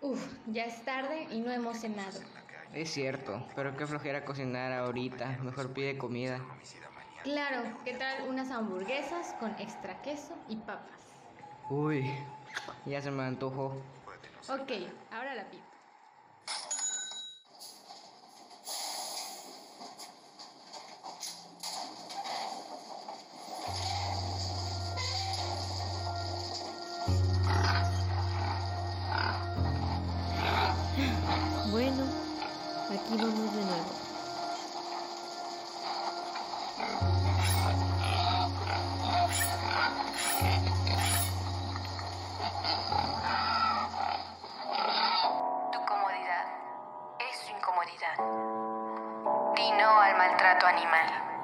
Uf, ya es tarde y no hemos cenado. Es cierto, pero qué flojera cocinar ahorita. Mejor pide comida. Claro, ¿qué tal unas hamburguesas con extra queso y papas? Uy, ya se me antojó. Ok, ahora la pido. Aquí vamos de nuevo. Tu comodidad es su incomodidad. Di no al maltrato animal.